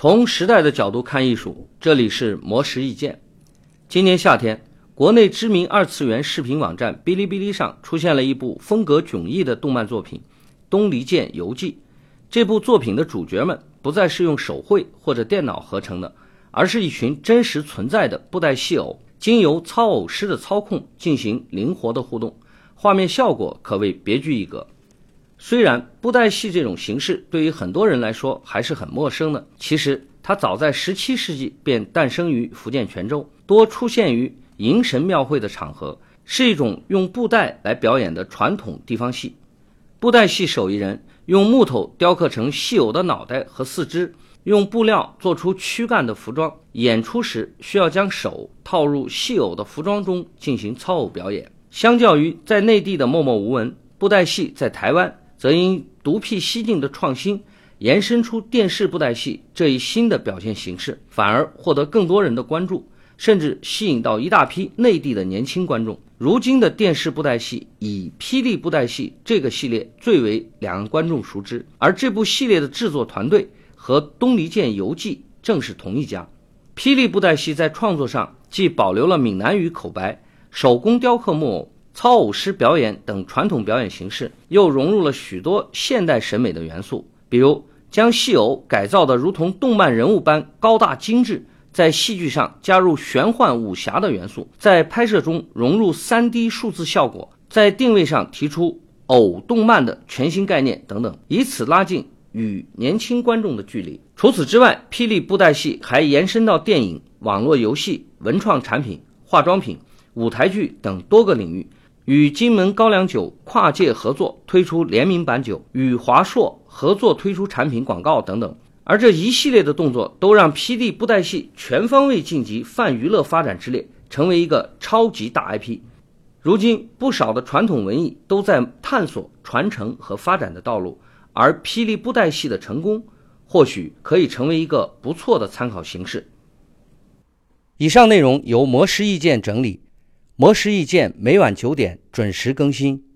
从时代的角度看艺术，这里是魔石意见。今年夏天，国内知名二次元视频网站哔哩哔哩上出现了一部风格迥异的动漫作品《东离剑游记》。这部作品的主角们不再是用手绘或者电脑合成的，而是一群真实存在的布袋戏偶，经由操偶师的操控进行灵活的互动，画面效果可谓别具一格。虽然布袋戏这种形式对于很多人来说还是很陌生的，其实它早在17世纪便诞生于福建泉州，多出现于迎神庙会的场合，是一种用布袋来表演的传统地方戏。布袋戏手艺人用木头雕刻成戏偶的脑袋和四肢，用布料做出躯干的服装，演出时需要将手套入戏偶的服装中进行操偶表演。相较于在内地的默默无闻，布袋戏在台湾。则因独辟蹊径的创新，延伸出电视布袋戏这一新的表现形式，反而获得更多人的关注，甚至吸引到一大批内地的年轻观众。如今的电视布袋戏以《霹雳布袋戏》这个系列最为两岸观众熟知，而这部系列的制作团队和《东离剑游记》正是同一家。霹雳布袋戏在创作上既保留了闽南语口白、手工雕刻木偶。操偶师表演等传统表演形式，又融入了许多现代审美的元素，比如将戏偶改造的如同动漫人物般高大精致，在戏剧上加入玄幻武侠的元素，在拍摄中融入 3D 数字效果，在定位上提出偶动漫的全新概念等等，以此拉近与年轻观众的距离。除此之外，霹雳布袋戏还延伸到电影、网络游戏、文创产品、化妆品、舞台剧等多个领域。与金门高粱酒跨界合作推出联名版酒，与华硕合作推出产品广告等等，而这一系列的动作都让霹雳布袋戏全方位晋级泛娱乐发展之列，成为一个超级大 IP。如今，不少的传统文艺都在探索传承和发展的道路，而霹雳布袋戏的成功，或许可以成为一个不错的参考形式。以上内容由魔石意见整理。魔石意见每晚九点准时更新。